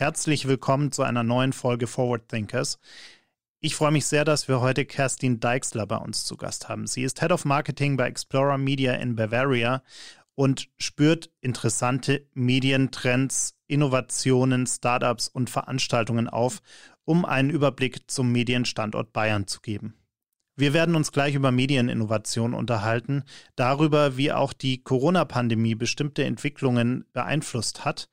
Herzlich willkommen zu einer neuen Folge Forward Thinkers. Ich freue mich sehr, dass wir heute Kerstin Deixler bei uns zu Gast haben. Sie ist Head of Marketing bei Explorer Media in Bavaria und spürt interessante Medientrends, Innovationen, Startups und Veranstaltungen auf, um einen Überblick zum Medienstandort Bayern zu geben. Wir werden uns gleich über Medieninnovation unterhalten, darüber, wie auch die Corona-Pandemie bestimmte Entwicklungen beeinflusst hat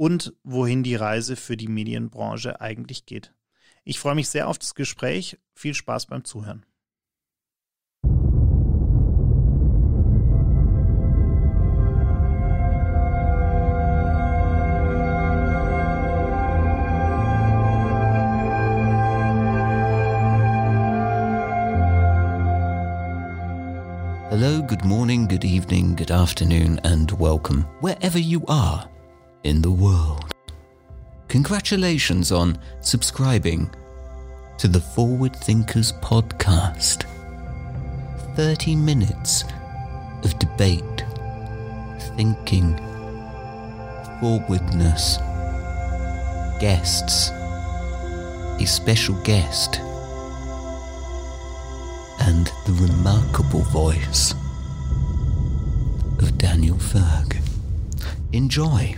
und wohin die Reise für die Medienbranche eigentlich geht. Ich freue mich sehr auf das Gespräch. Viel Spaß beim Zuhören. Hello, good morning, good evening, good afternoon, and welcome wherever you are in the world. Congratulations on subscribing to the Forward Thinkers podcast. 30 minutes of debate, thinking, forwardness, guests, a special guest, and the remarkable voice of Daniel Ferg. Enjoy.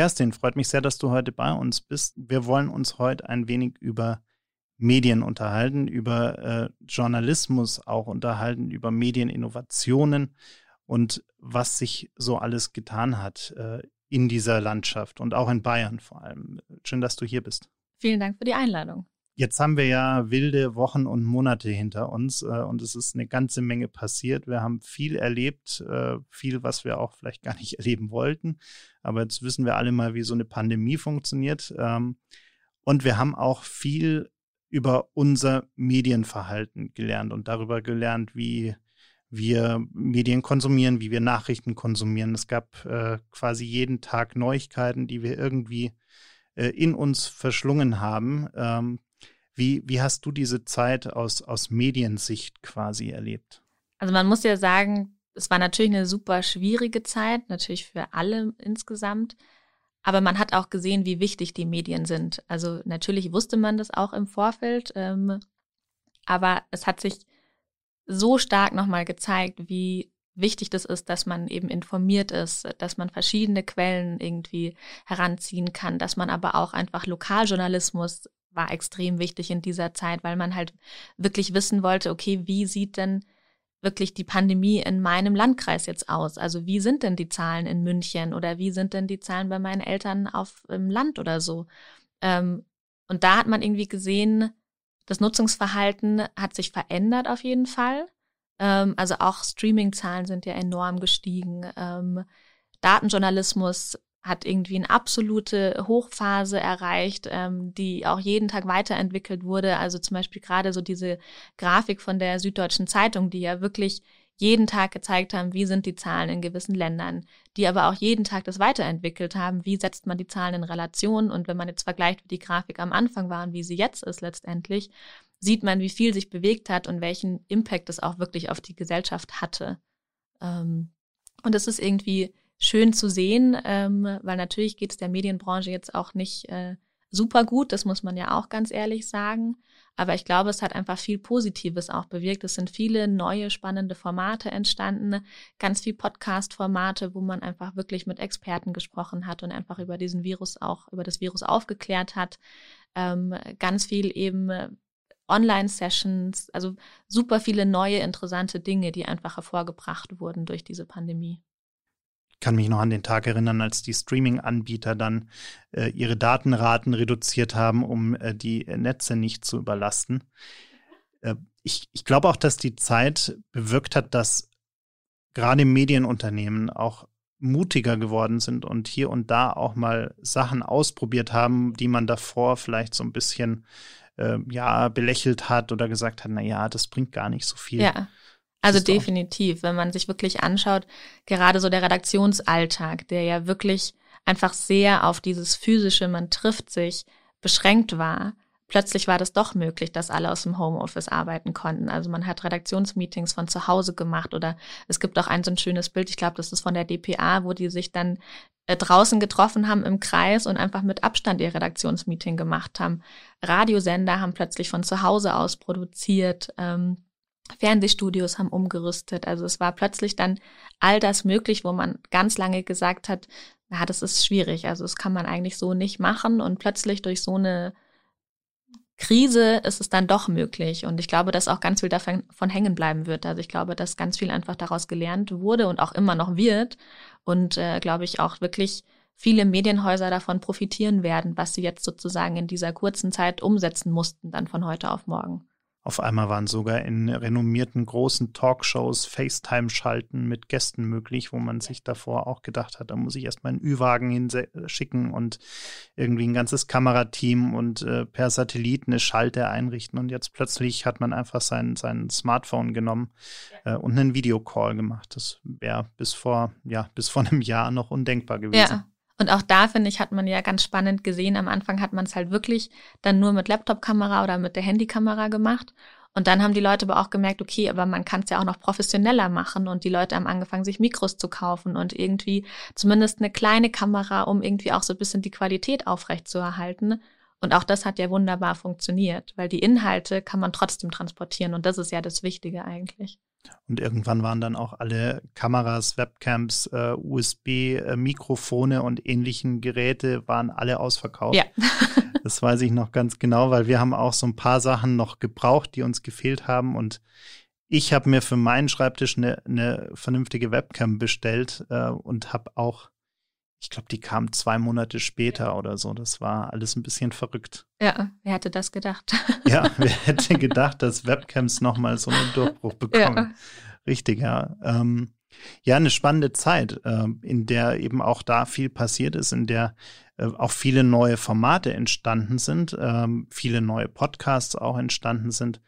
Kerstin, freut mich sehr, dass du heute bei uns bist. Wir wollen uns heute ein wenig über Medien unterhalten, über äh, Journalismus auch unterhalten, über Medieninnovationen und was sich so alles getan hat äh, in dieser Landschaft und auch in Bayern vor allem. Schön, dass du hier bist. Vielen Dank für die Einladung. Jetzt haben wir ja wilde Wochen und Monate hinter uns äh, und es ist eine ganze Menge passiert. Wir haben viel erlebt, äh, viel, was wir auch vielleicht gar nicht erleben wollten. Aber jetzt wissen wir alle mal, wie so eine Pandemie funktioniert. Ähm, und wir haben auch viel über unser Medienverhalten gelernt und darüber gelernt, wie wir Medien konsumieren, wie wir Nachrichten konsumieren. Es gab äh, quasi jeden Tag Neuigkeiten, die wir irgendwie äh, in uns verschlungen haben. Ähm, wie, wie hast du diese Zeit aus, aus Mediensicht quasi erlebt? Also man muss ja sagen, es war natürlich eine super schwierige Zeit, natürlich für alle insgesamt. Aber man hat auch gesehen, wie wichtig die Medien sind. Also natürlich wusste man das auch im Vorfeld, ähm, aber es hat sich so stark nochmal gezeigt, wie wichtig das ist, dass man eben informiert ist, dass man verschiedene Quellen irgendwie heranziehen kann, dass man aber auch einfach Lokaljournalismus war extrem wichtig in dieser Zeit, weil man halt wirklich wissen wollte, okay, wie sieht denn wirklich die Pandemie in meinem Landkreis jetzt aus? Also wie sind denn die Zahlen in München oder wie sind denn die Zahlen bei meinen Eltern auf im Land oder so? Ähm, und da hat man irgendwie gesehen, das Nutzungsverhalten hat sich verändert auf jeden Fall. Ähm, also auch Streaming-Zahlen sind ja enorm gestiegen. Ähm, Datenjournalismus hat irgendwie eine absolute Hochphase erreicht, ähm, die auch jeden Tag weiterentwickelt wurde. Also zum Beispiel gerade so diese Grafik von der Süddeutschen Zeitung, die ja wirklich jeden Tag gezeigt haben, wie sind die Zahlen in gewissen Ländern, die aber auch jeden Tag das weiterentwickelt haben, wie setzt man die Zahlen in Relation und wenn man jetzt vergleicht, wie die Grafik am Anfang war und wie sie jetzt ist letztendlich, sieht man, wie viel sich bewegt hat und welchen Impact es auch wirklich auf die Gesellschaft hatte. Ähm, und es ist irgendwie schön zu sehen, ähm, weil natürlich geht es der Medienbranche jetzt auch nicht äh, super gut, das muss man ja auch ganz ehrlich sagen. Aber ich glaube, es hat einfach viel Positives auch bewirkt. Es sind viele neue spannende Formate entstanden, ganz viel Podcast-Formate, wo man einfach wirklich mit Experten gesprochen hat und einfach über diesen Virus auch, über das Virus aufgeklärt hat. Ähm, ganz viel eben Online-Sessions, also super viele neue interessante Dinge, die einfach hervorgebracht wurden durch diese Pandemie kann mich noch an den Tag erinnern, als die Streaming-Anbieter dann äh, ihre Datenraten reduziert haben, um äh, die Netze nicht zu überlasten. Äh, ich ich glaube auch, dass die Zeit bewirkt hat, dass gerade Medienunternehmen auch mutiger geworden sind und hier und da auch mal Sachen ausprobiert haben, die man davor vielleicht so ein bisschen äh, ja belächelt hat oder gesagt hat, na ja, das bringt gar nicht so viel. Ja. Also definitiv, wenn man sich wirklich anschaut, gerade so der Redaktionsalltag, der ja wirklich einfach sehr auf dieses physische, man trifft sich, beschränkt war, plötzlich war das doch möglich, dass alle aus dem Homeoffice arbeiten konnten. Also man hat Redaktionsmeetings von zu Hause gemacht oder es gibt auch ein so ein schönes Bild, ich glaube, das ist von der DPA, wo die sich dann äh, draußen getroffen haben im Kreis und einfach mit Abstand ihr Redaktionsmeeting gemacht haben. Radiosender haben plötzlich von zu Hause aus produziert. Ähm, Fernsehstudios haben umgerüstet. Also es war plötzlich dann all das möglich, wo man ganz lange gesagt hat, na, das ist schwierig. Also das kann man eigentlich so nicht machen. Und plötzlich durch so eine Krise ist es dann doch möglich. Und ich glaube, dass auch ganz viel davon hängen bleiben wird. Also ich glaube, dass ganz viel einfach daraus gelernt wurde und auch immer noch wird. Und äh, glaube ich auch wirklich viele Medienhäuser davon profitieren werden, was sie jetzt sozusagen in dieser kurzen Zeit umsetzen mussten, dann von heute auf morgen. Auf einmal waren sogar in renommierten großen Talkshows FaceTime-Schalten mit Gästen möglich, wo man sich davor auch gedacht hat, da muss ich erstmal einen Ü-Wagen hinschicken und irgendwie ein ganzes Kamerateam und äh, per Satellit eine Schalte einrichten. Und jetzt plötzlich hat man einfach sein, sein Smartphone genommen äh, und einen Videocall gemacht. Das wäre bis vor, ja, bis vor einem Jahr noch undenkbar gewesen. Ja. Und auch da, finde ich, hat man ja ganz spannend gesehen. Am Anfang hat man es halt wirklich dann nur mit Laptop-Kamera oder mit der Handykamera gemacht. Und dann haben die Leute aber auch gemerkt, okay, aber man kann es ja auch noch professioneller machen. Und die Leute haben angefangen, sich Mikros zu kaufen und irgendwie zumindest eine kleine Kamera, um irgendwie auch so ein bisschen die Qualität aufrechtzuerhalten. Und auch das hat ja wunderbar funktioniert, weil die Inhalte kann man trotzdem transportieren. Und das ist ja das Wichtige eigentlich. Und irgendwann waren dann auch alle Kameras, Webcams, äh, USB-Mikrofone äh, und ähnlichen Geräte waren alle ausverkauft. Ja. das weiß ich noch ganz genau, weil wir haben auch so ein paar Sachen noch gebraucht, die uns gefehlt haben. Und ich habe mir für meinen Schreibtisch eine, eine vernünftige Webcam bestellt äh, und habe auch ich glaube, die kam zwei Monate später oder so. Das war alles ein bisschen verrückt. Ja, wer hätte das gedacht? Ja, wer hätte gedacht, dass Webcams nochmal so einen Durchbruch bekommen? Ja. Richtig, ja. Ähm, ja, eine spannende Zeit, äh, in der eben auch da viel passiert ist, in der äh, auch viele neue Formate entstanden sind, äh, viele neue Podcasts auch entstanden sind,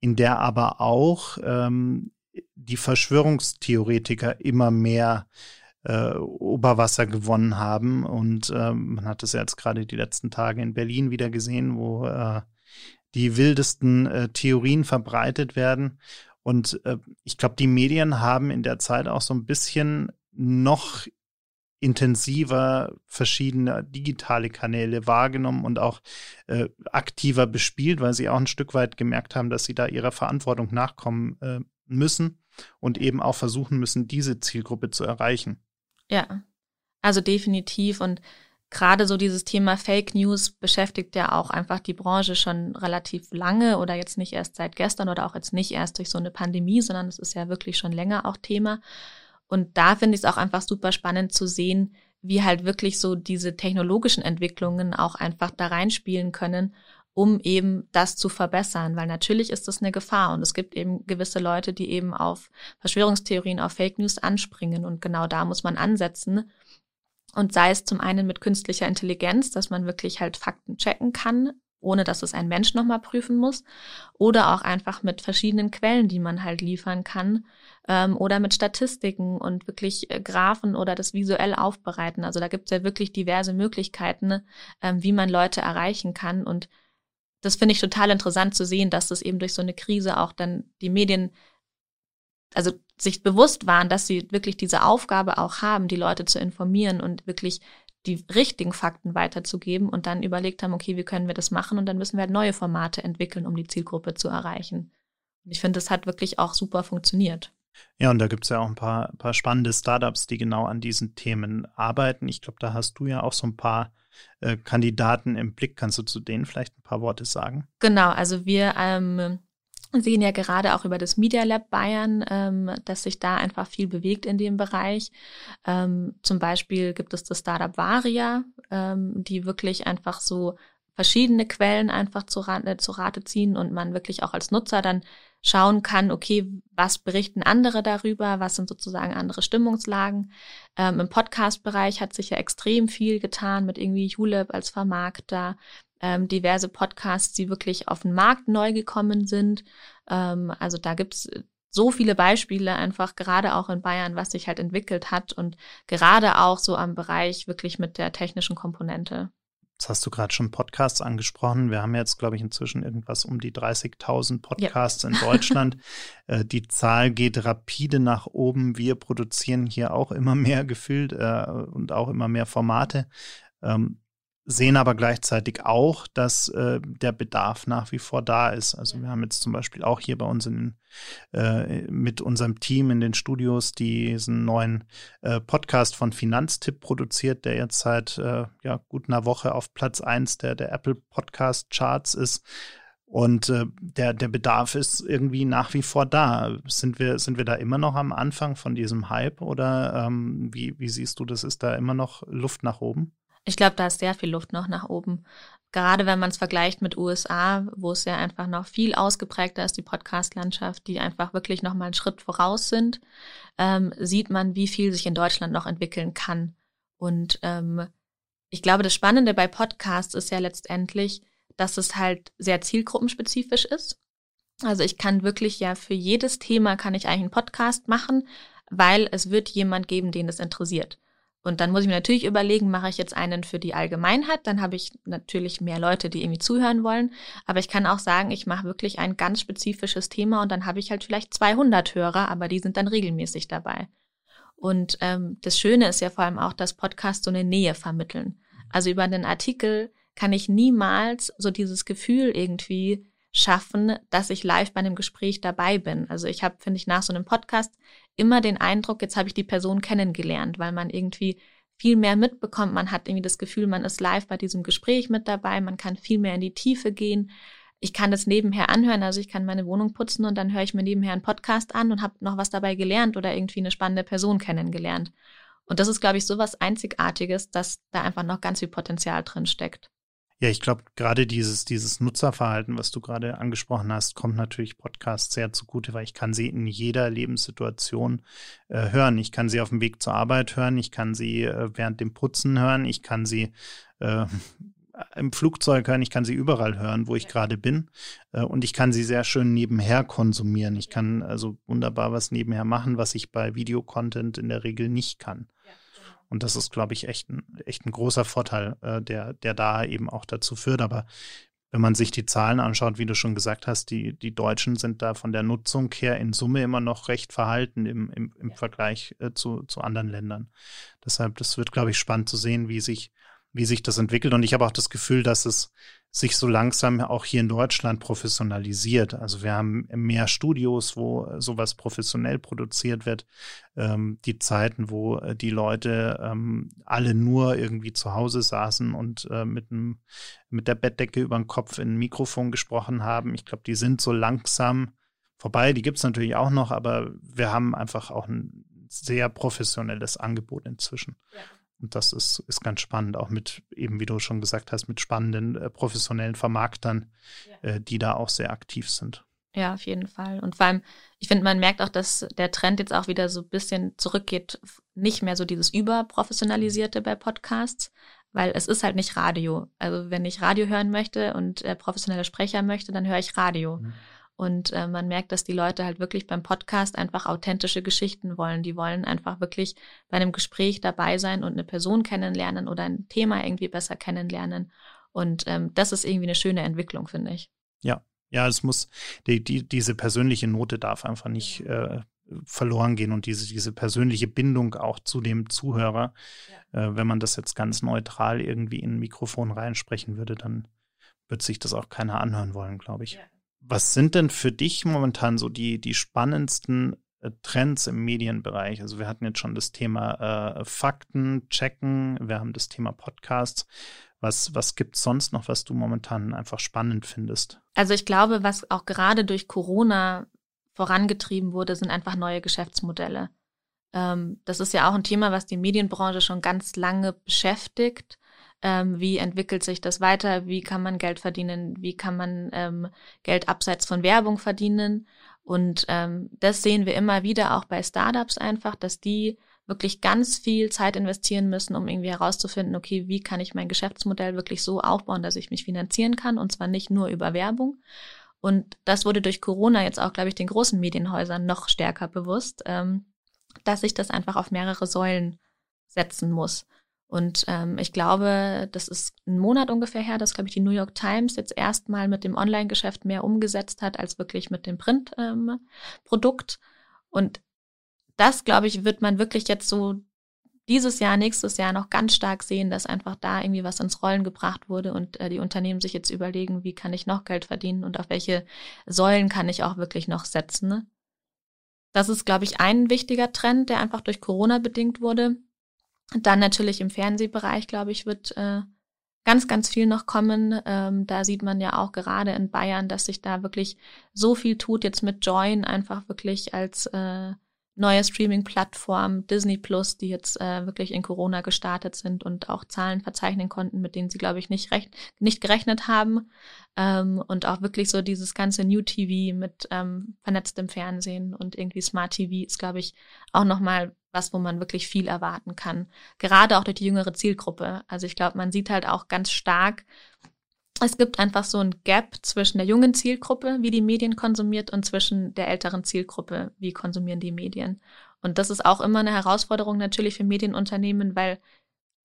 in der aber auch ähm, die Verschwörungstheoretiker immer mehr äh, Oberwasser gewonnen haben. Und äh, man hat es jetzt gerade die letzten Tage in Berlin wieder gesehen, wo äh, die wildesten äh, Theorien verbreitet werden. Und äh, ich glaube, die Medien haben in der Zeit auch so ein bisschen noch intensiver verschiedene digitale Kanäle wahrgenommen und auch äh, aktiver bespielt, weil sie auch ein Stück weit gemerkt haben, dass sie da ihrer Verantwortung nachkommen äh, müssen und eben auch versuchen müssen, diese Zielgruppe zu erreichen. Ja, also definitiv. Und gerade so dieses Thema Fake News beschäftigt ja auch einfach die Branche schon relativ lange oder jetzt nicht erst seit gestern oder auch jetzt nicht erst durch so eine Pandemie, sondern es ist ja wirklich schon länger auch Thema. Und da finde ich es auch einfach super spannend zu sehen, wie halt wirklich so diese technologischen Entwicklungen auch einfach da reinspielen können um eben das zu verbessern, weil natürlich ist das eine Gefahr und es gibt eben gewisse Leute, die eben auf Verschwörungstheorien, auf Fake News anspringen und genau da muss man ansetzen. Und sei es zum einen mit künstlicher Intelligenz, dass man wirklich halt Fakten checken kann, ohne dass es ein Mensch nochmal prüfen muss, oder auch einfach mit verschiedenen Quellen, die man halt liefern kann, ähm, oder mit Statistiken und wirklich äh, Graphen oder das visuell aufbereiten. Also da gibt es ja wirklich diverse Möglichkeiten, ähm, wie man Leute erreichen kann und das finde ich total interessant zu sehen, dass das eben durch so eine Krise auch dann die Medien, also sich bewusst waren, dass sie wirklich diese Aufgabe auch haben, die Leute zu informieren und wirklich die richtigen Fakten weiterzugeben und dann überlegt haben, okay, wie können wir das machen und dann müssen wir halt neue Formate entwickeln, um die Zielgruppe zu erreichen. Und ich finde, das hat wirklich auch super funktioniert. Ja, und da gibt es ja auch ein paar, paar spannende Startups, die genau an diesen Themen arbeiten. Ich glaube, da hast du ja auch so ein paar äh, Kandidaten im Blick. Kannst du zu denen vielleicht ein paar Worte sagen? Genau, also wir ähm, sehen ja gerade auch über das Media Lab Bayern, ähm, dass sich da einfach viel bewegt in dem Bereich. Ähm, zum Beispiel gibt es das Startup Varia, ähm, die wirklich einfach so verschiedene Quellen einfach zu, Rate, zu Rate ziehen und man wirklich auch als Nutzer dann schauen kann, okay, was berichten andere darüber, was sind sozusagen andere Stimmungslagen. Ähm, Im Podcast-Bereich hat sich ja extrem viel getan mit irgendwie Julep als Vermarkter, ähm, diverse Podcasts, die wirklich auf den Markt neu gekommen sind. Ähm, also da gibt's so viele Beispiele einfach gerade auch in Bayern, was sich halt entwickelt hat und gerade auch so am Bereich wirklich mit der technischen Komponente. Jetzt hast du gerade schon Podcasts angesprochen. Wir haben jetzt, glaube ich, inzwischen irgendwas um die 30.000 Podcasts ja. in Deutschland. äh, die Zahl geht rapide nach oben. Wir produzieren hier auch immer mehr gefühlt äh, und auch immer mehr Formate. Ähm, sehen aber gleichzeitig auch, dass äh, der Bedarf nach wie vor da ist. Also wir haben jetzt zum Beispiel auch hier bei uns in, äh, mit unserem Team in den Studios diesen neuen äh, Podcast von Finanztipp produziert, der jetzt seit äh, ja, gut einer Woche auf Platz eins der, der Apple Podcast Charts ist. Und äh, der, der Bedarf ist irgendwie nach wie vor da. Sind wir, sind wir da immer noch am Anfang von diesem Hype oder ähm, wie, wie siehst du das? Ist da immer noch Luft nach oben? Ich glaube, da ist sehr viel Luft noch nach oben. Gerade wenn man es vergleicht mit USA, wo es ja einfach noch viel ausgeprägter ist, die Podcast-Landschaft, die einfach wirklich noch mal einen Schritt voraus sind, ähm, sieht man, wie viel sich in Deutschland noch entwickeln kann. Und ähm, ich glaube, das Spannende bei Podcasts ist ja letztendlich, dass es halt sehr zielgruppenspezifisch ist. Also ich kann wirklich ja für jedes Thema kann ich eigentlich einen Podcast machen, weil es wird jemand geben, den es interessiert. Und dann muss ich mir natürlich überlegen, mache ich jetzt einen für die Allgemeinheit, dann habe ich natürlich mehr Leute, die irgendwie zuhören wollen. Aber ich kann auch sagen, ich mache wirklich ein ganz spezifisches Thema und dann habe ich halt vielleicht 200 Hörer, aber die sind dann regelmäßig dabei. Und ähm, das Schöne ist ja vor allem auch, dass Podcasts so eine Nähe vermitteln. Also über einen Artikel kann ich niemals so dieses Gefühl irgendwie schaffen, dass ich live bei einem Gespräch dabei bin. Also ich habe, finde ich, nach so einem Podcast immer den Eindruck, jetzt habe ich die Person kennengelernt, weil man irgendwie viel mehr mitbekommt. Man hat irgendwie das Gefühl, man ist live bei diesem Gespräch mit dabei, man kann viel mehr in die Tiefe gehen. Ich kann das nebenher anhören, also ich kann meine Wohnung putzen und dann höre ich mir nebenher einen Podcast an und habe noch was dabei gelernt oder irgendwie eine spannende Person kennengelernt. Und das ist, glaube ich, so was Einzigartiges, dass da einfach noch ganz viel Potenzial drin steckt. Ja, ich glaube, gerade dieses, dieses Nutzerverhalten, was du gerade angesprochen hast, kommt natürlich Podcasts sehr zugute, weil ich kann sie in jeder Lebenssituation äh, hören. Ich kann sie auf dem Weg zur Arbeit hören, ich kann sie äh, während dem Putzen hören, ich kann sie äh, im Flugzeug hören, ich kann sie überall hören, wo ich gerade bin. Äh, und ich kann sie sehr schön nebenher konsumieren. Ich kann also wunderbar was nebenher machen, was ich bei Videocontent in der Regel nicht kann. Und das ist, glaube ich, echt ein, echt ein großer Vorteil, äh, der, der da eben auch dazu führt. Aber wenn man sich die Zahlen anschaut, wie du schon gesagt hast, die, die Deutschen sind da von der Nutzung her in Summe immer noch recht verhalten im, im, im Vergleich äh, zu, zu anderen Ländern. Deshalb, das wird, glaube ich, spannend zu sehen, wie sich, wie sich das entwickelt. Und ich habe auch das Gefühl, dass es sich so langsam auch hier in Deutschland professionalisiert. Also wir haben mehr Studios, wo sowas professionell produziert wird. Ähm, die Zeiten, wo äh, die Leute ähm, alle nur irgendwie zu Hause saßen und äh, mit, einem, mit der Bettdecke über den Kopf in ein Mikrofon gesprochen haben. Ich glaube, die sind so langsam vorbei. Die gibt es natürlich auch noch, aber wir haben einfach auch ein sehr professionelles Angebot inzwischen. Ja. Und das ist, ist ganz spannend, auch mit, eben wie du schon gesagt hast, mit spannenden äh, professionellen Vermarktern, ja. äh, die da auch sehr aktiv sind. Ja, auf jeden Fall. Und vor allem, ich finde, man merkt auch, dass der Trend jetzt auch wieder so ein bisschen zurückgeht, nicht mehr so dieses Überprofessionalisierte bei Podcasts, weil es ist halt nicht Radio. Also wenn ich Radio hören möchte und äh, professionelle Sprecher möchte, dann höre ich Radio. Mhm. Und äh, man merkt, dass die Leute halt wirklich beim Podcast einfach authentische Geschichten wollen. Die wollen einfach wirklich bei einem Gespräch dabei sein und eine Person kennenlernen oder ein Thema irgendwie besser kennenlernen. Und ähm, das ist irgendwie eine schöne Entwicklung, finde ich. Ja, ja, es muss, die, die, diese persönliche Note darf einfach nicht äh, verloren gehen und diese, diese persönliche Bindung auch zu dem Zuhörer. Ja. Äh, wenn man das jetzt ganz neutral irgendwie in ein Mikrofon reinsprechen würde, dann wird sich das auch keiner anhören wollen, glaube ich. Ja. Was sind denn für dich momentan so die, die spannendsten äh, Trends im Medienbereich? Also wir hatten jetzt schon das Thema äh, Fakten, Checken, wir haben das Thema Podcasts. Was, was gibt es sonst noch, was du momentan einfach spannend findest? Also ich glaube, was auch gerade durch Corona vorangetrieben wurde, sind einfach neue Geschäftsmodelle. Ähm, das ist ja auch ein Thema, was die Medienbranche schon ganz lange beschäftigt ähm, wie entwickelt sich das weiter, wie kann man Geld verdienen, wie kann man ähm, Geld abseits von Werbung verdienen. Und ähm, das sehen wir immer wieder auch bei Startups einfach, dass die wirklich ganz viel Zeit investieren müssen, um irgendwie herauszufinden, okay, wie kann ich mein Geschäftsmodell wirklich so aufbauen, dass ich mich finanzieren kann und zwar nicht nur über Werbung. Und das wurde durch Corona jetzt auch, glaube ich, den großen Medienhäusern noch stärker bewusst, ähm, dass sich das einfach auf mehrere Säulen setzen muss. Und ähm, ich glaube, das ist ein Monat ungefähr her, dass, glaube ich, die New York Times jetzt erstmal mit dem Online-Geschäft mehr umgesetzt hat, als wirklich mit dem Print-Produkt. Ähm, und das, glaube ich, wird man wirklich jetzt so dieses Jahr, nächstes Jahr noch ganz stark sehen, dass einfach da irgendwie was ins Rollen gebracht wurde und äh, die Unternehmen sich jetzt überlegen, wie kann ich noch Geld verdienen und auf welche Säulen kann ich auch wirklich noch setzen. Ne? Das ist, glaube ich, ein wichtiger Trend, der einfach durch Corona bedingt wurde. Dann natürlich im Fernsehbereich, glaube ich, wird äh, ganz, ganz viel noch kommen. Ähm, da sieht man ja auch gerade in Bayern, dass sich da wirklich so viel tut, jetzt mit Join einfach wirklich als äh, neue Streaming-Plattform Disney Plus, die jetzt äh, wirklich in Corona gestartet sind und auch Zahlen verzeichnen konnten, mit denen sie, glaube ich, nicht, recht, nicht gerechnet haben. Ähm, und auch wirklich so dieses ganze New TV mit ähm, vernetztem Fernsehen und irgendwie Smart TV ist, glaube ich, auch nochmal was, wo man wirklich viel erwarten kann. Gerade auch durch die jüngere Zielgruppe. Also ich glaube, man sieht halt auch ganz stark, es gibt einfach so ein Gap zwischen der jungen Zielgruppe, wie die Medien konsumiert, und zwischen der älteren Zielgruppe, wie konsumieren die Medien. Und das ist auch immer eine Herausforderung natürlich für Medienunternehmen, weil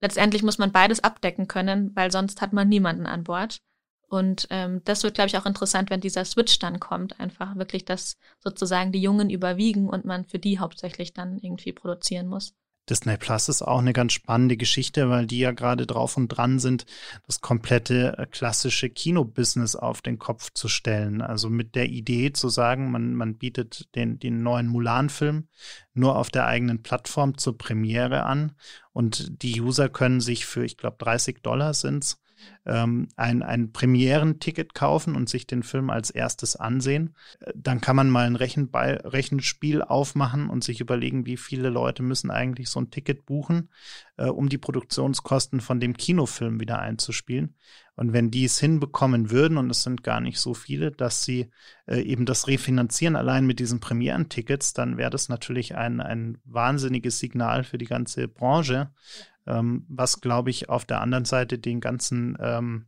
letztendlich muss man beides abdecken können, weil sonst hat man niemanden an Bord. Und ähm, das wird, glaube ich, auch interessant, wenn dieser Switch dann kommt, einfach wirklich, dass sozusagen die Jungen überwiegen und man für die hauptsächlich dann irgendwie produzieren muss. Disney Plus ist auch eine ganz spannende Geschichte, weil die ja gerade drauf und dran sind, das komplette äh, klassische Kinobusiness auf den Kopf zu stellen. Also mit der Idee zu sagen, man, man bietet den, den neuen Mulan-Film nur auf der eigenen Plattform zur Premiere an und die User können sich für, ich glaube, 30 Dollar sind's, ähm, ein, ein Premierenticket kaufen und sich den Film als erstes ansehen. Äh, dann kann man mal ein Rechenball, Rechenspiel aufmachen und sich überlegen, wie viele Leute müssen eigentlich so ein Ticket buchen, äh, um die Produktionskosten von dem Kinofilm wieder einzuspielen. Und wenn die es hinbekommen würden, und es sind gar nicht so viele, dass sie äh, eben das refinanzieren allein mit diesen Premierentickets, dann wäre das natürlich ein, ein wahnsinniges Signal für die ganze Branche ähm, was, glaube ich, auf der anderen Seite den ganzen, ähm,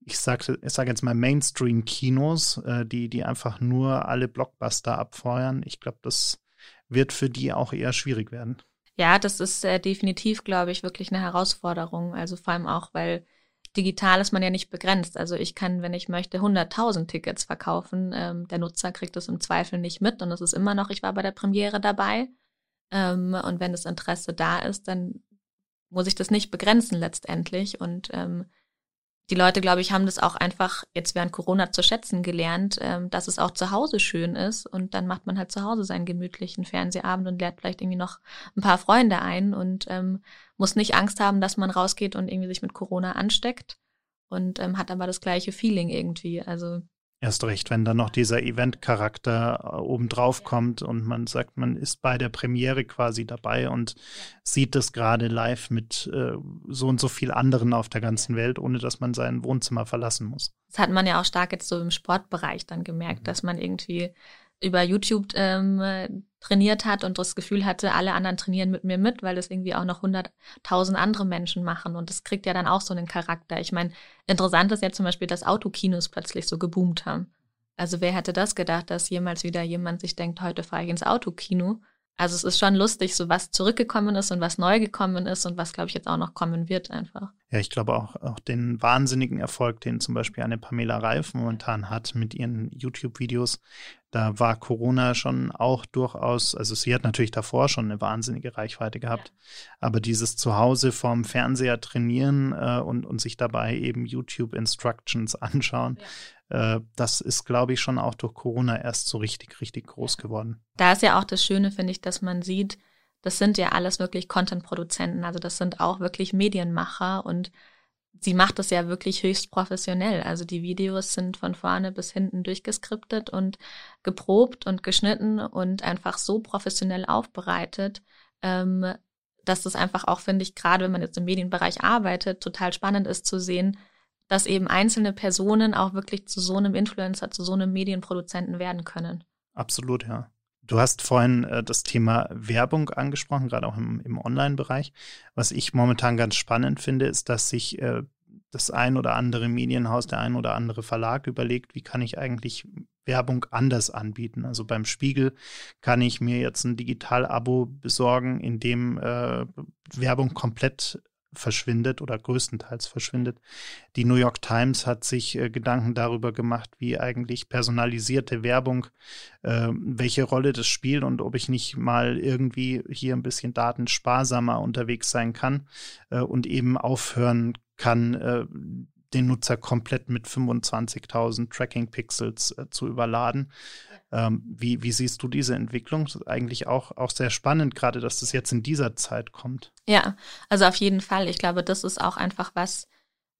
ich sage ich sag jetzt mal Mainstream-Kinos, äh, die, die einfach nur alle Blockbuster abfeuern, ich glaube, das wird für die auch eher schwierig werden. Ja, das ist äh, definitiv, glaube ich, wirklich eine Herausforderung. Also vor allem auch, weil digital ist man ja nicht begrenzt. Also ich kann, wenn ich möchte, 100.000 Tickets verkaufen. Ähm, der Nutzer kriegt das im Zweifel nicht mit und es ist immer noch, ich war bei der Premiere dabei. Ähm, und wenn das Interesse da ist, dann muss ich das nicht begrenzen letztendlich. Und ähm, die Leute, glaube ich, haben das auch einfach jetzt während Corona zu schätzen gelernt, ähm, dass es auch zu Hause schön ist. Und dann macht man halt zu Hause seinen gemütlichen Fernsehabend und lädt vielleicht irgendwie noch ein paar Freunde ein und ähm, muss nicht Angst haben, dass man rausgeht und irgendwie sich mit Corona ansteckt und ähm, hat aber das gleiche Feeling irgendwie. Also Erst recht, wenn dann noch dieser Event-Charakter äh, obendrauf kommt und man sagt, man ist bei der Premiere quasi dabei und sieht das gerade live mit äh, so und so viel anderen auf der ganzen Welt, ohne dass man sein Wohnzimmer verlassen muss. Das hat man ja auch stark jetzt so im Sportbereich dann gemerkt, mhm. dass man irgendwie über YouTube ähm, trainiert hat und das Gefühl hatte, alle anderen trainieren mit mir mit, weil das irgendwie auch noch hunderttausend andere Menschen machen und das kriegt ja dann auch so einen Charakter. Ich meine, interessant ist ja zum Beispiel, dass Autokinos plötzlich so geboomt haben. Also wer hätte das gedacht, dass jemals wieder jemand sich denkt, heute fahre ich ins Autokino also es ist schon lustig, so was zurückgekommen ist und was neu gekommen ist und was, glaube ich, jetzt auch noch kommen wird einfach. Ja, ich glaube auch, auch den wahnsinnigen Erfolg, den zum Beispiel eine Pamela Reif momentan hat mit ihren YouTube-Videos. Da war Corona schon auch durchaus, also sie hat natürlich davor schon eine wahnsinnige Reichweite gehabt, ja. aber dieses Zuhause vorm Fernseher trainieren äh, und, und sich dabei eben YouTube-Instructions anschauen, ja äh, das ist, glaube ich, schon auch durch Corona erst so richtig, richtig groß geworden. Da ist ja auch das Schöne, finde ich, dass man sieht, das sind ja alles wirklich Content-Produzenten. Also das sind auch wirklich Medienmacher und sie macht das ja wirklich höchst professionell. Also die Videos sind von vorne bis hinten durchgeskriptet und geprobt und geschnitten und einfach so professionell aufbereitet, ähm, dass das einfach auch, finde ich, gerade wenn man jetzt im Medienbereich arbeitet, total spannend ist zu sehen, dass eben einzelne Personen auch wirklich zu so einem Influencer, zu so einem Medienproduzenten werden können. Absolut, ja. Du hast vorhin äh, das Thema Werbung angesprochen, gerade auch im, im Online-Bereich. Was ich momentan ganz spannend finde, ist, dass sich äh, das ein oder andere Medienhaus, der ein oder andere Verlag überlegt, wie kann ich eigentlich Werbung anders anbieten. Also beim Spiegel kann ich mir jetzt ein Digital-Abo besorgen, in dem äh, Werbung komplett verschwindet oder größtenteils verschwindet. Die New York Times hat sich äh, Gedanken darüber gemacht, wie eigentlich personalisierte Werbung, äh, welche Rolle das spielt und ob ich nicht mal irgendwie hier ein bisschen datensparsamer unterwegs sein kann äh, und eben aufhören kann, äh, den Nutzer komplett mit 25.000 Tracking-Pixels äh, zu überladen. Ähm, wie, wie siehst du diese Entwicklung? Das ist eigentlich auch, auch sehr spannend, gerade dass das jetzt in dieser Zeit kommt. Ja, also auf jeden Fall. Ich glaube, das ist auch einfach was,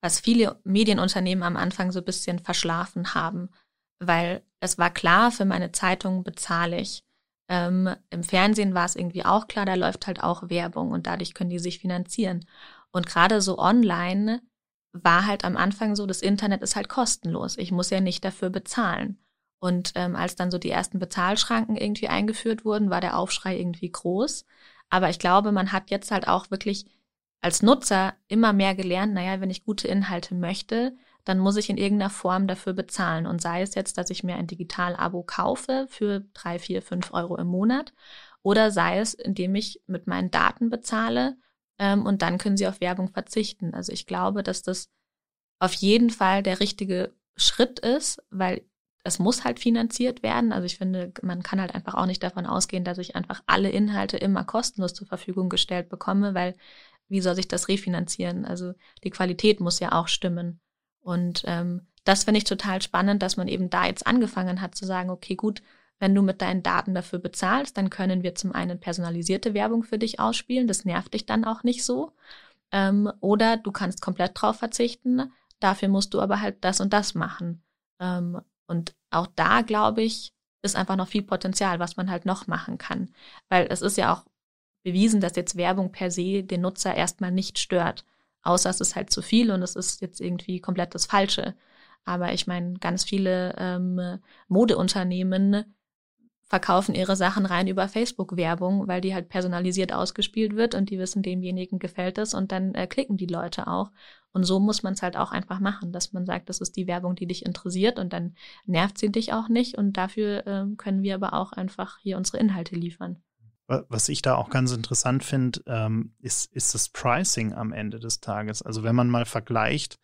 was viele Medienunternehmen am Anfang so ein bisschen verschlafen haben, weil es war klar, für meine Zeitung bezahle ich. Ähm, Im Fernsehen war es irgendwie auch klar, da läuft halt auch Werbung und dadurch können die sich finanzieren. Und gerade so online war halt am Anfang so, das Internet ist halt kostenlos. Ich muss ja nicht dafür bezahlen. Und ähm, als dann so die ersten Bezahlschranken irgendwie eingeführt wurden, war der Aufschrei irgendwie groß. Aber ich glaube, man hat jetzt halt auch wirklich als Nutzer immer mehr gelernt, naja, wenn ich gute Inhalte möchte, dann muss ich in irgendeiner Form dafür bezahlen. Und sei es jetzt, dass ich mir ein Digital-Abo kaufe für drei, vier, fünf Euro im Monat oder sei es, indem ich mit meinen Daten bezahle ähm, und dann können sie auf Werbung verzichten. Also ich glaube, dass das auf jeden Fall der richtige Schritt ist, weil es muss halt finanziert werden. Also ich finde, man kann halt einfach auch nicht davon ausgehen, dass ich einfach alle Inhalte immer kostenlos zur Verfügung gestellt bekomme, weil wie soll sich das refinanzieren? Also die Qualität muss ja auch stimmen. Und ähm, das finde ich total spannend, dass man eben da jetzt angefangen hat zu sagen, okay, gut, wenn du mit deinen Daten dafür bezahlst, dann können wir zum einen personalisierte Werbung für dich ausspielen. Das nervt dich dann auch nicht so. Ähm, oder du kannst komplett drauf verzichten. Dafür musst du aber halt das und das machen. Ähm, und auch da, glaube ich, ist einfach noch viel Potenzial, was man halt noch machen kann. Weil es ist ja auch bewiesen, dass jetzt Werbung per se den Nutzer erstmal nicht stört. Außer es ist halt zu viel und es ist jetzt irgendwie komplett das Falsche. Aber ich meine, ganz viele ähm, Modeunternehmen verkaufen ihre Sachen rein über Facebook-Werbung, weil die halt personalisiert ausgespielt wird und die wissen, demjenigen gefällt es und dann äh, klicken die Leute auch. Und so muss man es halt auch einfach machen, dass man sagt, das ist die Werbung, die dich interessiert und dann nervt sie dich auch nicht und dafür äh, können wir aber auch einfach hier unsere Inhalte liefern. Was ich da auch ganz interessant finde, ähm, ist, ist das Pricing am Ende des Tages. Also wenn man mal vergleicht,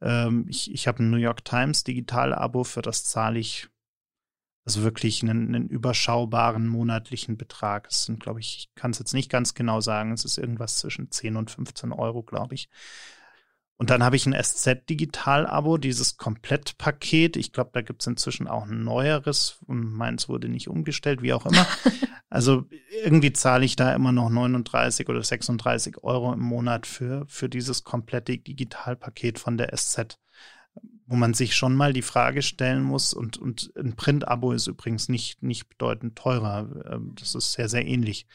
ähm, ich, ich habe ein New York Times Digital-Abo, für das zahle ich also wirklich einen, einen überschaubaren monatlichen Betrag. Es sind, glaube ich, ich kann es jetzt nicht ganz genau sagen, es ist irgendwas zwischen 10 und 15 Euro, glaube ich. Und dann habe ich ein SZ-Digital-Abo, dieses Komplettpaket. Ich glaube, da gibt es inzwischen auch ein neueres. Meins wurde nicht umgestellt, wie auch immer. Also irgendwie zahle ich da immer noch 39 oder 36 Euro im Monat für, für dieses komplette Digitalpaket von der SZ wo man sich schon mal die Frage stellen muss, und, und ein Print-Abo ist übrigens nicht, nicht bedeutend teurer, ähm, das ist sehr, sehr ähnlich,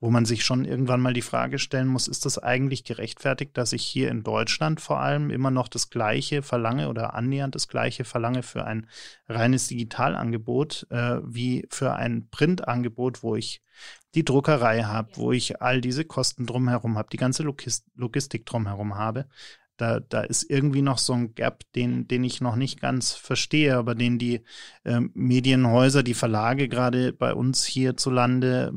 wo man sich schon irgendwann mal die Frage stellen muss, ist das eigentlich gerechtfertigt, dass ich hier in Deutschland vor allem immer noch das Gleiche verlange oder annähernd das Gleiche verlange für ein reines Digitalangebot äh, wie für ein Printangebot, wo ich die Druckerei habe, wo ich all diese Kosten drumherum habe, die ganze Logistik drumherum habe da, da ist irgendwie noch so ein Gap, den, den ich noch nicht ganz verstehe, aber den die äh, Medienhäuser, die Verlage gerade bei uns hierzulande,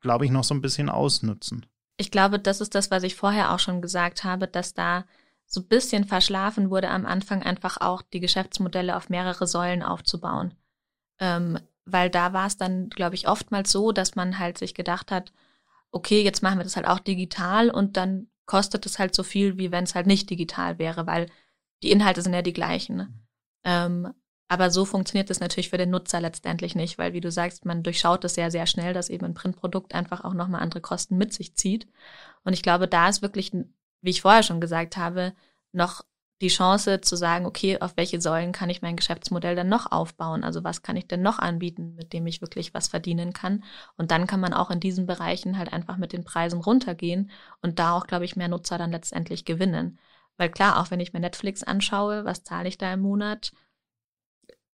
glaube ich, noch so ein bisschen ausnutzen. Ich glaube, das ist das, was ich vorher auch schon gesagt habe, dass da so ein bisschen verschlafen wurde am Anfang einfach auch die Geschäftsmodelle auf mehrere Säulen aufzubauen. Ähm, weil da war es dann, glaube ich, oftmals so, dass man halt sich gedacht hat, okay, jetzt machen wir das halt auch digital und dann kostet es halt so viel, wie wenn es halt nicht digital wäre, weil die Inhalte sind ja die gleichen. Ne? Ähm, aber so funktioniert es natürlich für den Nutzer letztendlich nicht, weil wie du sagst, man durchschaut es sehr, sehr schnell, dass eben ein Printprodukt einfach auch nochmal andere Kosten mit sich zieht. Und ich glaube, da ist wirklich, wie ich vorher schon gesagt habe, noch die Chance zu sagen, okay, auf welche Säulen kann ich mein Geschäftsmodell dann noch aufbauen? Also was kann ich denn noch anbieten, mit dem ich wirklich was verdienen kann? Und dann kann man auch in diesen Bereichen halt einfach mit den Preisen runtergehen und da auch, glaube ich, mehr Nutzer dann letztendlich gewinnen. Weil klar, auch wenn ich mir Netflix anschaue, was zahle ich da im Monat?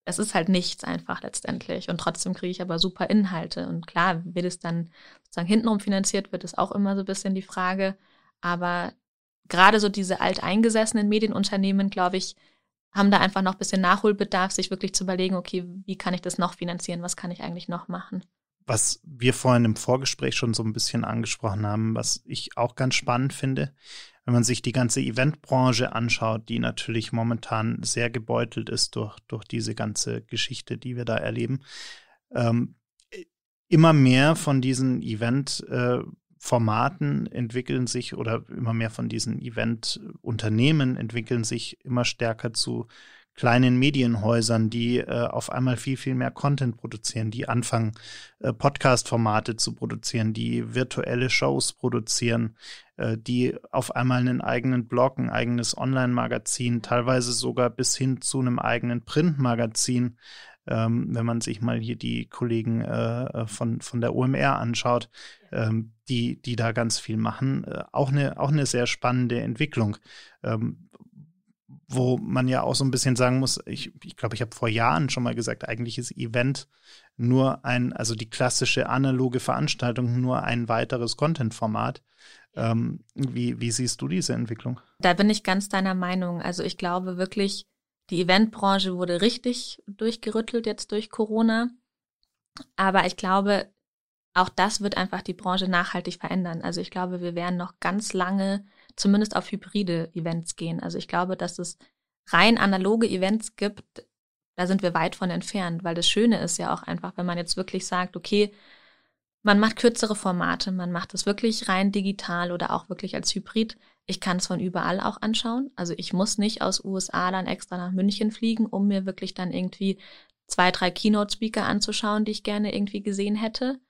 Es ist halt nichts einfach letztendlich. Und trotzdem kriege ich aber super Inhalte. Und klar, wird es dann sozusagen hintenrum finanziert, wird es auch immer so ein bisschen die Frage. Aber gerade so diese alteingesessenen Medienunternehmen, glaube ich, haben da einfach noch ein bisschen Nachholbedarf, sich wirklich zu überlegen, okay, wie kann ich das noch finanzieren, was kann ich eigentlich noch machen? was wir vorhin im Vorgespräch schon so ein bisschen angesprochen haben, was ich auch ganz spannend finde, wenn man sich die ganze Eventbranche anschaut, die natürlich momentan sehr gebeutelt ist durch, durch diese ganze Geschichte, die wir da erleben. Ähm, immer mehr von diesen Event-Formaten äh, entwickeln sich oder immer mehr von diesen Event-Unternehmen entwickeln sich immer stärker zu kleinen Medienhäusern, die äh, auf einmal viel, viel mehr Content produzieren, die anfangen, äh, Podcast-Formate zu produzieren, die virtuelle Shows produzieren, äh, die auf einmal einen eigenen Blog, ein eigenes Online-Magazin, teilweise sogar bis hin zu einem eigenen Print-Magazin, ähm, wenn man sich mal hier die Kollegen äh, äh von, von der OMR anschaut, ähm, die, die da ganz viel machen. Äh, auch, eine, auch eine sehr spannende Entwicklung. Ähm, wo man ja auch so ein bisschen sagen muss, ich glaube, ich, glaub, ich habe vor Jahren schon mal gesagt, eigentlich ist Event nur ein, also die klassische analoge Veranstaltung nur ein weiteres Content-Format. Ähm, wie, wie siehst du diese Entwicklung? Da bin ich ganz deiner Meinung. Also ich glaube wirklich, die Eventbranche wurde richtig durchgerüttelt jetzt durch Corona. Aber ich glaube, auch das wird einfach die Branche nachhaltig verändern. Also ich glaube, wir werden noch ganz lange zumindest auf hybride Events gehen. Also ich glaube, dass es rein analoge Events gibt, da sind wir weit von entfernt, weil das Schöne ist ja auch einfach, wenn man jetzt wirklich sagt, okay, man macht kürzere Formate, man macht es wirklich rein digital oder auch wirklich als Hybrid. Ich kann es von überall auch anschauen. Also ich muss nicht aus USA dann extra nach München fliegen, um mir wirklich dann irgendwie zwei, drei Keynote-Speaker anzuschauen, die ich gerne irgendwie gesehen hätte.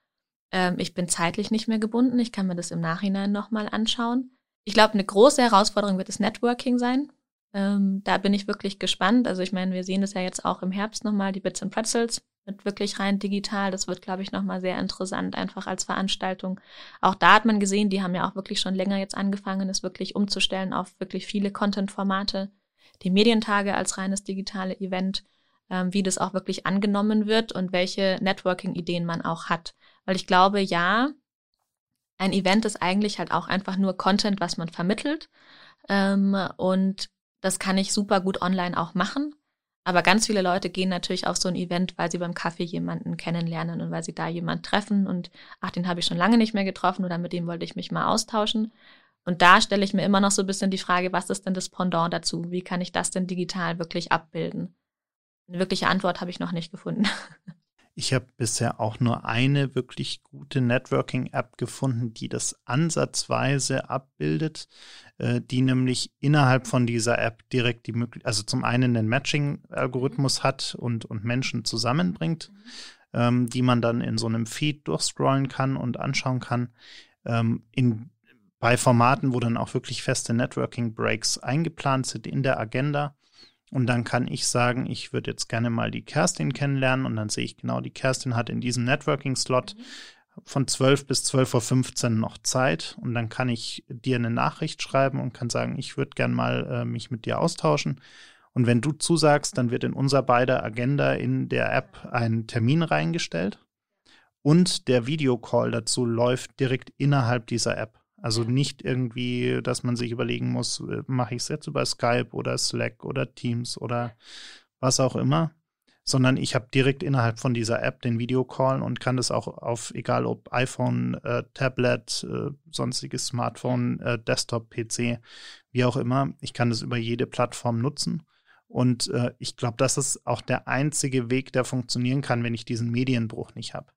Ähm, ich bin zeitlich nicht mehr gebunden. Ich kann mir das im Nachhinein nochmal anschauen. Ich glaube, eine große Herausforderung wird das Networking sein. Ähm, da bin ich wirklich gespannt. Also ich meine, wir sehen das ja jetzt auch im Herbst nochmal, die Bits and Pretzels mit wirklich rein digital. Das wird, glaube ich, nochmal sehr interessant, einfach als Veranstaltung. Auch da hat man gesehen, die haben ja auch wirklich schon länger jetzt angefangen, es wirklich umzustellen auf wirklich viele Content-Formate. Die Medientage als reines digitale Event, ähm, wie das auch wirklich angenommen wird und welche Networking-Ideen man auch hat. Weil ich glaube, ja, ein Event ist eigentlich halt auch einfach nur Content, was man vermittelt. Ähm, und das kann ich super gut online auch machen. Aber ganz viele Leute gehen natürlich auf so ein Event, weil sie beim Kaffee jemanden kennenlernen und weil sie da jemanden treffen und ach, den habe ich schon lange nicht mehr getroffen oder mit dem wollte ich mich mal austauschen. Und da stelle ich mir immer noch so ein bisschen die Frage, was ist denn das Pendant dazu? Wie kann ich das denn digital wirklich abbilden? Eine wirkliche Antwort habe ich noch nicht gefunden. Ich habe bisher auch nur eine wirklich gute Networking-App gefunden, die das ansatzweise abbildet, die nämlich innerhalb von dieser App direkt die Möglichkeit, also zum einen den Matching-Algorithmus hat und, und Menschen zusammenbringt, mhm. ähm, die man dann in so einem Feed durchscrollen kann und anschauen kann. Ähm, in, bei Formaten, wo dann auch wirklich feste Networking-Breaks eingeplant sind in der Agenda und dann kann ich sagen, ich würde jetzt gerne mal die Kerstin kennenlernen und dann sehe ich genau, die Kerstin hat in diesem Networking-Slot von 12 bis 12.15 Uhr noch Zeit und dann kann ich dir eine Nachricht schreiben und kann sagen, ich würde gerne mal äh, mich mit dir austauschen. Und wenn du zusagst, dann wird in unser beider Agenda in der App ein Termin reingestellt und der Videocall dazu läuft direkt innerhalb dieser App. Also nicht irgendwie, dass man sich überlegen muss, äh, mache ich es jetzt über Skype oder Slack oder Teams oder was auch immer, sondern ich habe direkt innerhalb von dieser App den Videocall und kann das auch auf, egal ob iPhone, äh, Tablet, äh, sonstiges Smartphone, äh, Desktop, PC, wie auch immer, ich kann das über jede Plattform nutzen. Und äh, ich glaube, das ist auch der einzige Weg, der funktionieren kann, wenn ich diesen Medienbruch nicht habe.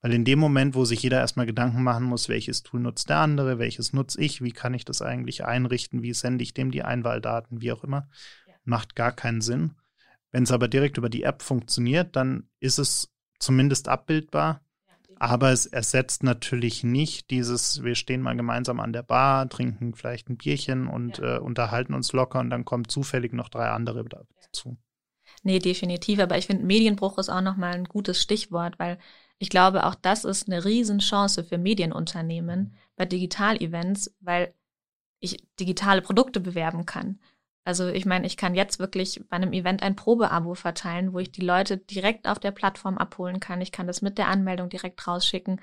Weil in dem Moment, wo sich jeder erstmal Gedanken machen muss, welches Tool nutzt der andere, welches nutze ich, wie kann ich das eigentlich einrichten, wie sende ich dem die Einwahldaten, wie auch immer, ja. macht gar keinen Sinn. Wenn es aber direkt über die App funktioniert, dann ist es zumindest abbildbar. Aber es ersetzt natürlich nicht dieses, wir stehen mal gemeinsam an der Bar, trinken vielleicht ein Bierchen und ja. äh, unterhalten uns locker und dann kommen zufällig noch drei andere dazu. Nee, definitiv. Aber ich finde, Medienbruch ist auch nochmal ein gutes Stichwort, weil ich glaube, auch das ist eine Riesenchance für Medienunternehmen bei Digital-Events, weil ich digitale Produkte bewerben kann. Also ich meine, ich kann jetzt wirklich bei einem Event ein Probeabo verteilen, wo ich die Leute direkt auf der Plattform abholen kann. Ich kann das mit der Anmeldung direkt rausschicken.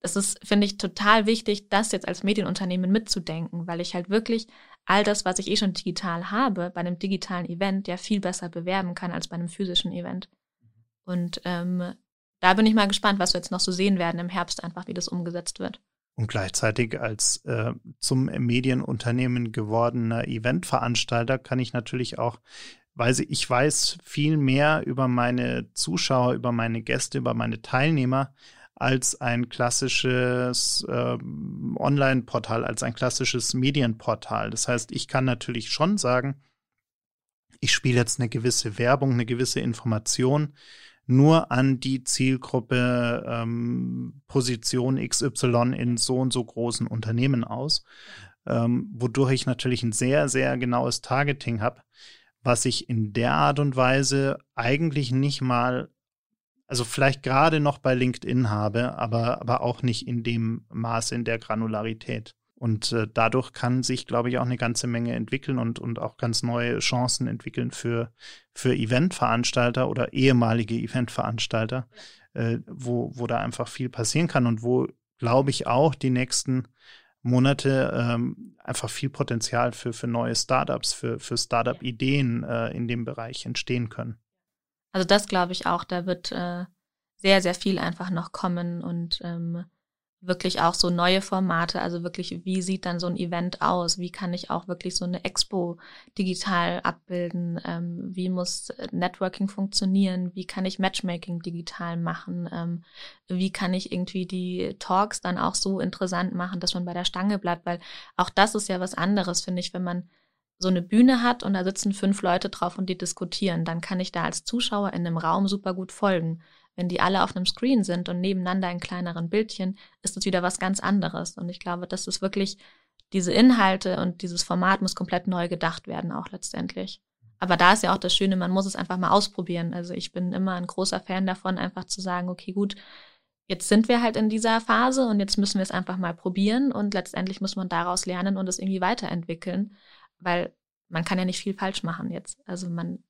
Das ist, finde ich, total wichtig, das jetzt als Medienunternehmen mitzudenken, weil ich halt wirklich all das, was ich eh schon digital habe, bei einem digitalen Event ja viel besser bewerben kann als bei einem physischen Event. Und ähm, da bin ich mal gespannt, was wir jetzt noch so sehen werden im Herbst, einfach wie das umgesetzt wird. Und gleichzeitig als äh, zum Medienunternehmen gewordener Eventveranstalter kann ich natürlich auch, weil ich weiß viel mehr über meine Zuschauer, über meine Gäste, über meine Teilnehmer als ein klassisches äh, Online-Portal, als ein klassisches Medienportal. Das heißt, ich kann natürlich schon sagen, ich spiele jetzt eine gewisse Werbung, eine gewisse Information nur an die Zielgruppe ähm, Position XY in so und so großen Unternehmen aus, ähm, wodurch ich natürlich ein sehr, sehr genaues Targeting habe, was ich in der Art und Weise eigentlich nicht mal, also vielleicht gerade noch bei LinkedIn habe, aber, aber auch nicht in dem Maße, in der Granularität. Und äh, dadurch kann sich, glaube ich, auch eine ganze Menge entwickeln und, und auch ganz neue Chancen entwickeln für, für Eventveranstalter oder ehemalige Eventveranstalter, äh, wo, wo da einfach viel passieren kann und wo, glaube ich, auch die nächsten Monate ähm, einfach viel Potenzial für, für neue Startups, für, für Startup-Ideen äh, in dem Bereich entstehen können. Also das glaube ich auch, da wird äh, sehr, sehr viel einfach noch kommen und ähm, wirklich auch so neue Formate, also wirklich, wie sieht dann so ein Event aus? Wie kann ich auch wirklich so eine Expo digital abbilden? Ähm, wie muss Networking funktionieren? Wie kann ich Matchmaking digital machen? Ähm, wie kann ich irgendwie die Talks dann auch so interessant machen, dass man bei der Stange bleibt? Weil auch das ist ja was anderes, finde ich, wenn man so eine Bühne hat und da sitzen fünf Leute drauf und die diskutieren, dann kann ich da als Zuschauer in einem Raum super gut folgen. Wenn die alle auf einem Screen sind und nebeneinander in kleineren Bildchen, ist das wieder was ganz anderes. Und ich glaube, das ist wirklich diese Inhalte und dieses Format muss komplett neu gedacht werden, auch letztendlich. Aber da ist ja auch das Schöne, man muss es einfach mal ausprobieren. Also ich bin immer ein großer Fan davon, einfach zu sagen, okay, gut, jetzt sind wir halt in dieser Phase und jetzt müssen wir es einfach mal probieren und letztendlich muss man daraus lernen und es irgendwie weiterentwickeln, weil man kann ja nicht viel falsch machen jetzt. Also man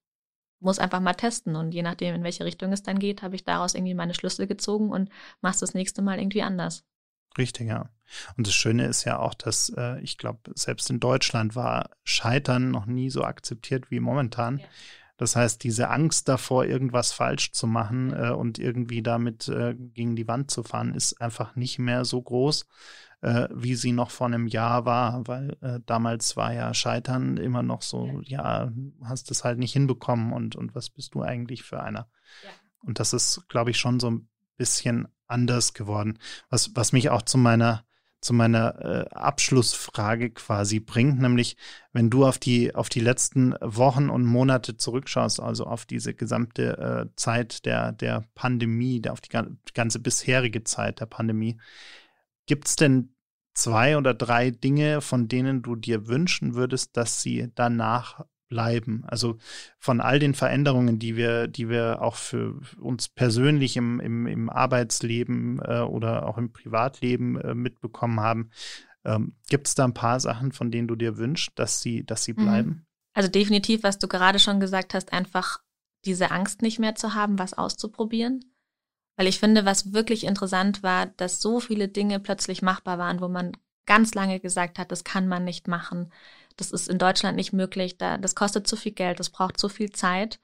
muss einfach mal testen und je nachdem, in welche Richtung es dann geht, habe ich daraus irgendwie meine Schlüssel gezogen und mach's das nächste Mal irgendwie anders. Richtig, ja. Und das Schöne ist ja auch, dass äh, ich glaube, selbst in Deutschland war Scheitern noch nie so akzeptiert wie momentan. Ja. Das heißt, diese Angst davor, irgendwas falsch zu machen äh, und irgendwie damit äh, gegen die Wand zu fahren, ist einfach nicht mehr so groß, äh, wie sie noch vor einem Jahr war, weil äh, damals war ja Scheitern immer noch so, ja, hast es halt nicht hinbekommen und, und was bist du eigentlich für einer? Ja. Und das ist, glaube ich, schon so ein bisschen anders geworden, was, was mich auch zu meiner zu meiner äh, Abschlussfrage quasi bringt, nämlich wenn du auf die auf die letzten Wochen und Monate zurückschaust, also auf diese gesamte äh, Zeit der der Pandemie, auf die ganze bisherige Zeit der Pandemie, Gibt es denn zwei oder drei Dinge, von denen du dir wünschen würdest, dass sie danach bleiben? Also von all den Veränderungen, die wir, die wir auch für uns persönlich im, im, im Arbeitsleben äh, oder auch im Privatleben äh, mitbekommen haben. Ähm, Gibt es da ein paar Sachen, von denen du dir wünschst, dass sie, dass sie mhm. bleiben? Also definitiv, was du gerade schon gesagt hast, einfach diese Angst nicht mehr zu haben, was auszuprobieren. Weil ich finde, was wirklich interessant war, dass so viele Dinge plötzlich machbar waren, wo man ganz lange gesagt hat, das kann man nicht machen. Das ist in Deutschland nicht möglich. Da, das kostet zu viel Geld. Das braucht zu viel Zeit.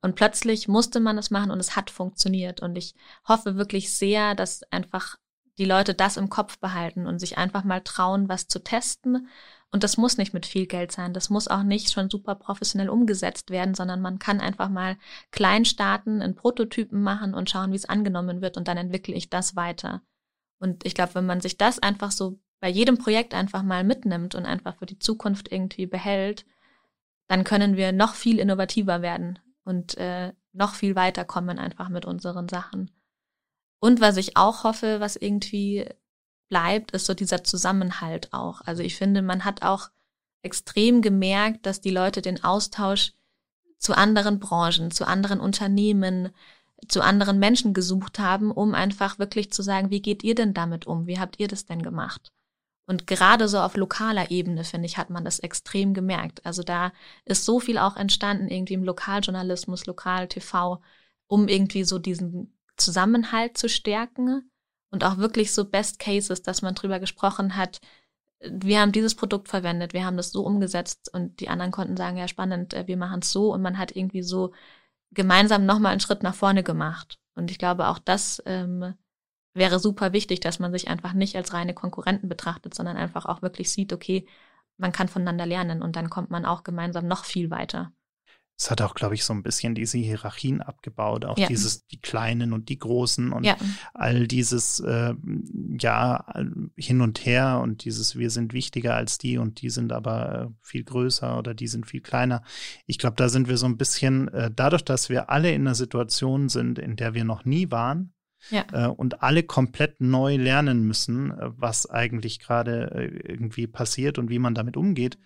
Und plötzlich musste man es machen und es hat funktioniert. Und ich hoffe wirklich sehr, dass einfach die Leute das im Kopf behalten und sich einfach mal trauen, was zu testen und das muss nicht mit viel Geld sein. Das muss auch nicht schon super professionell umgesetzt werden, sondern man kann einfach mal klein starten, einen Prototypen machen und schauen, wie es angenommen wird und dann entwickle ich das weiter. Und ich glaube, wenn man sich das einfach so bei jedem Projekt einfach mal mitnimmt und einfach für die Zukunft irgendwie behält, dann können wir noch viel innovativer werden und äh, noch viel weiterkommen einfach mit unseren Sachen. Und was ich auch hoffe, was irgendwie bleibt, ist so dieser Zusammenhalt auch. Also ich finde, man hat auch extrem gemerkt, dass die Leute den Austausch zu anderen Branchen, zu anderen Unternehmen, zu anderen Menschen gesucht haben, um einfach wirklich zu sagen, wie geht ihr denn damit um? Wie habt ihr das denn gemacht? Und gerade so auf lokaler Ebene, finde ich, hat man das extrem gemerkt. Also da ist so viel auch entstanden, irgendwie im Lokaljournalismus, Lokal-TV, um irgendwie so diesen Zusammenhalt zu stärken und auch wirklich so Best Cases, dass man drüber gesprochen hat, wir haben dieses Produkt verwendet, wir haben das so umgesetzt und die anderen konnten sagen, ja spannend, äh, wir machen es so und man hat irgendwie so gemeinsam nochmal einen Schritt nach vorne gemacht. Und ich glaube, auch das ähm, wäre super wichtig, dass man sich einfach nicht als reine Konkurrenten betrachtet, sondern einfach auch wirklich sieht, okay, man kann voneinander lernen und dann kommt man auch gemeinsam noch viel weiter es hat auch, glaube ich, so ein bisschen diese Hierarchien abgebaut, auch ja. dieses, die Kleinen und die Großen und ja. all dieses, äh, ja, hin und her und dieses, wir sind wichtiger als die und die sind aber äh, viel größer oder die sind viel kleiner. Ich glaube, da sind wir so ein bisschen, äh, dadurch, dass wir alle in einer Situation sind, in der wir noch nie waren, ja. Äh, und alle komplett neu lernen müssen, äh, was eigentlich gerade äh, irgendwie passiert und wie man damit umgeht,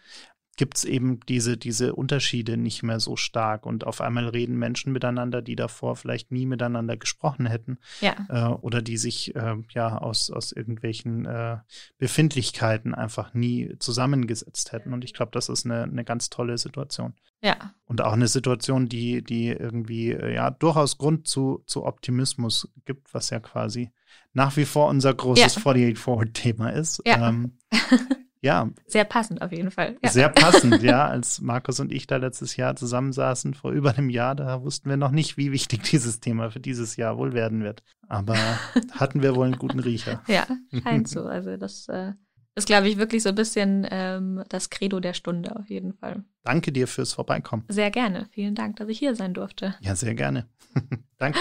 gibt es eben diese, diese Unterschiede nicht mehr so stark. Und auf einmal reden Menschen miteinander, die davor vielleicht nie miteinander gesprochen hätten. Ja. Äh, oder die sich äh, ja aus, aus irgendwelchen äh, Befindlichkeiten einfach nie zusammengesetzt hätten. Und ich glaube, das ist eine, eine ganz tolle Situation. Ja. Und auch eine Situation, die, die irgendwie äh, ja durchaus Grund zu, zu Optimismus gibt, was ja quasi nach wie vor unser großes ja. 48 Forward-Thema ist. Ja. Ähm, Ja. Sehr passend auf jeden Fall. Ja. Sehr passend, ja. Als Markus und ich da letztes Jahr zusammensaßen, vor über einem Jahr, da wussten wir noch nicht, wie wichtig dieses Thema für dieses Jahr wohl werden wird. Aber hatten wir wohl einen guten Riecher. Ja, scheint so. Also das äh, ist, glaube ich, wirklich so ein bisschen ähm, das Credo der Stunde auf jeden Fall. Danke dir fürs Vorbeikommen. Sehr gerne. Vielen Dank, dass ich hier sein durfte. Ja, sehr gerne. Danke.